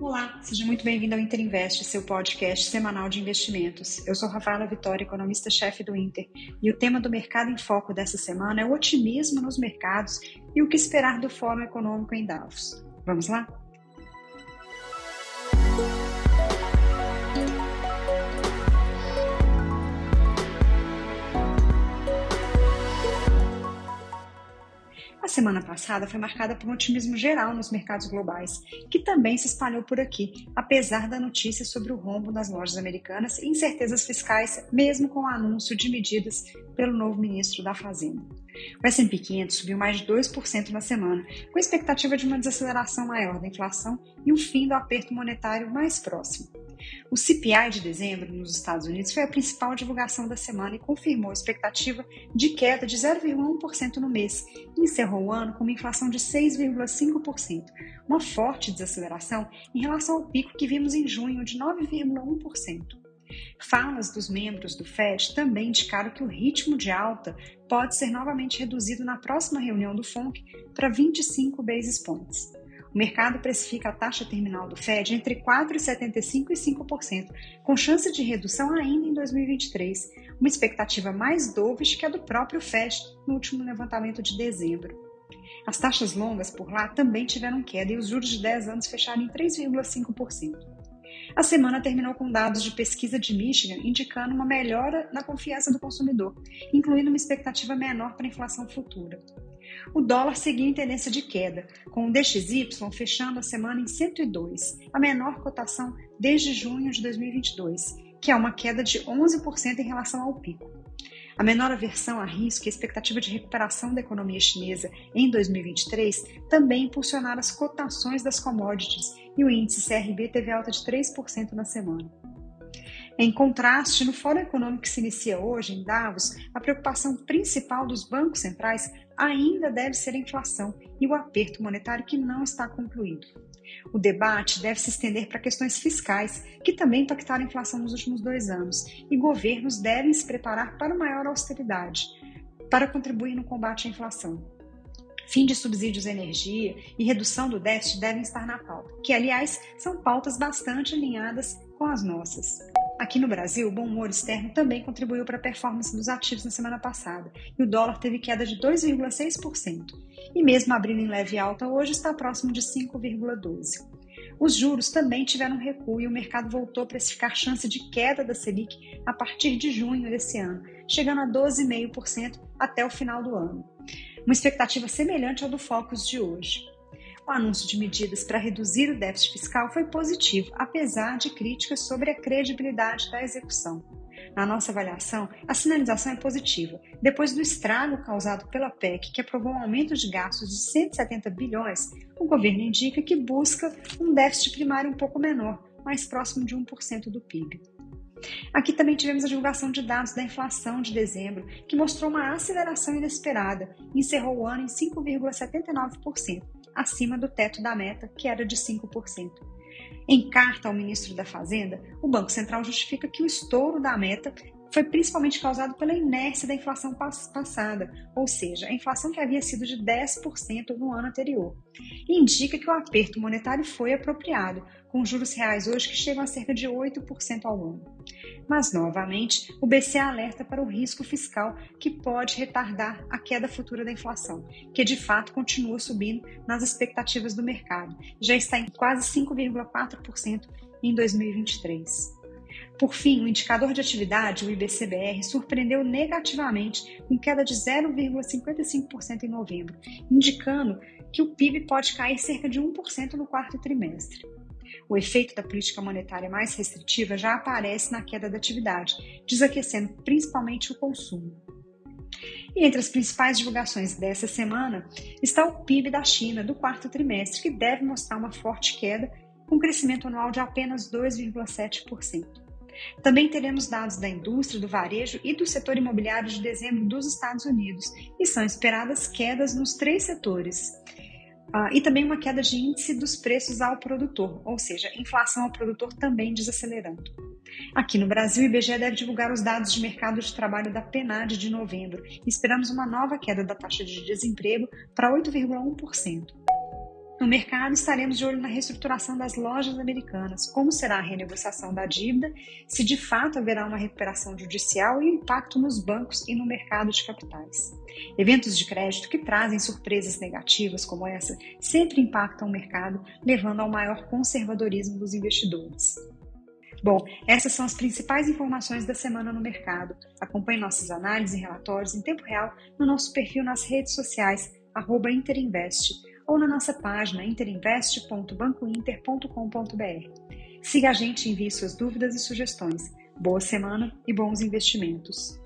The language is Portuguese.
Olá, seja muito bem-vindo ao Inter Invest, seu podcast semanal de investimentos. Eu sou Rafaela Vitória, economista-chefe do Inter, e o tema do Mercado em Foco dessa semana é o otimismo nos mercados e o que esperar do Fórum Econômico em Davos. Vamos lá? Semana passada foi marcada por um otimismo geral nos mercados globais, que também se espalhou por aqui, apesar da notícia sobre o rombo nas lojas americanas e incertezas fiscais, mesmo com o anúncio de medidas pelo novo ministro da Fazenda. O S&P 500 subiu mais de 2% na semana, com expectativa de uma desaceleração maior da inflação e o fim do aperto monetário mais próximo. O CPI de dezembro nos Estados Unidos foi a principal divulgação da semana e confirmou a expectativa de queda de 0,1% no mês e encerrou ano com uma inflação de 6,5%, uma forte desaceleração em relação ao pico que vimos em junho de 9,1%. Falas dos membros do FED também indicaram que o ritmo de alta pode ser novamente reduzido na próxima reunião do FONC para 25 basis points. O mercado precifica a taxa terminal do Fed entre 4,75% e 5%, com chance de redução ainda em 2023, uma expectativa mais dovish que a do próprio Fed no último levantamento de dezembro. As taxas longas por lá também tiveram queda e os juros de 10 anos fecharam em 3,5%. A semana terminou com dados de pesquisa de Michigan indicando uma melhora na confiança do consumidor, incluindo uma expectativa menor para a inflação futura. O dólar seguiu em tendência de queda, com o DXY fechando a semana em 102, a menor cotação desde junho de 2022, que é uma queda de 11% em relação ao pico. A menor aversão a risco e a expectativa de recuperação da economia chinesa em 2023 também impulsionaram as cotações das commodities e o índice CRB teve alta de 3% na semana. Em contraste, no Fórum Econômico que se inicia hoje, em Davos, a preocupação principal dos bancos centrais ainda deve ser a inflação e o aperto monetário que não está concluído. O debate deve se estender para questões fiscais, que também impactaram a inflação nos últimos dois anos, e governos devem se preparar para maior austeridade, para contribuir no combate à inflação. Fim de subsídios à energia e redução do déficit devem estar na pauta, que, aliás, são pautas bastante alinhadas com as nossas. Aqui no Brasil, o bom humor externo também contribuiu para a performance dos ativos na semana passada, e o dólar teve queda de 2,6%. E mesmo abrindo em leve alta, hoje está próximo de 5,12%. Os juros também tiveram recuo e o mercado voltou a precificar chance de queda da Selic a partir de junho desse ano, chegando a 12,5% até o final do ano. Uma expectativa semelhante ao do Focus de hoje. O anúncio de medidas para reduzir o déficit fiscal foi positivo, apesar de críticas sobre a credibilidade da execução. Na nossa avaliação, a sinalização é positiva. Depois do estrago causado pela PEC, que aprovou um aumento de gastos de 170 bilhões, o governo indica que busca um déficit primário um pouco menor, mais próximo de 1% do PIB. Aqui também tivemos a divulgação de dados da inflação de dezembro, que mostrou uma aceleração inesperada e encerrou o ano em 5,79%, acima do teto da meta, que era de 5%. Em carta ao ministro da Fazenda, o Banco Central justifica que o estouro da meta foi principalmente causado pela inércia da inflação passada, ou seja, a inflação que havia sido de 10% no ano anterior. E indica que o aperto monetário foi apropriado, com juros reais hoje que chegam a cerca de 8% ao ano. Mas, novamente, o BCE alerta para o risco fiscal que pode retardar a queda futura da inflação, que de fato continua subindo nas expectativas do mercado, já está em quase 5,4% em 2023. Por fim, o indicador de atividade, o IBCBR, surpreendeu negativamente, com queda de 0,55% em novembro, indicando que o PIB pode cair cerca de 1% no quarto trimestre. O efeito da política monetária mais restritiva já aparece na queda da atividade, desaquecendo principalmente o consumo. E entre as principais divulgações dessa semana está o PIB da China do quarto trimestre, que deve mostrar uma forte queda, com crescimento anual de apenas 2,7%. Também teremos dados da indústria, do varejo e do setor imobiliário de dezembro dos Estados Unidos, e são esperadas quedas nos três setores. Uh, e também uma queda de índice dos preços ao produtor, ou seja, inflação ao produtor também desacelerando. Aqui no Brasil, o IBGE deve divulgar os dados de mercado de trabalho da PNAD de novembro esperamos uma nova queda da taxa de desemprego para 8,1%. No mercado, estaremos de olho na reestruturação das lojas americanas, como será a renegociação da dívida, se de fato haverá uma recuperação judicial e impacto nos bancos e no mercado de capitais. Eventos de crédito que trazem surpresas negativas como essa sempre impactam o mercado, levando ao maior conservadorismo dos investidores. Bom, essas são as principais informações da semana no mercado. Acompanhe nossas análises e relatórios em tempo real no nosso perfil nas redes sociais, Interinvest ou na nossa página interinvest.bancointer.com.br. Siga a gente e envie suas dúvidas e sugestões. Boa semana e bons investimentos!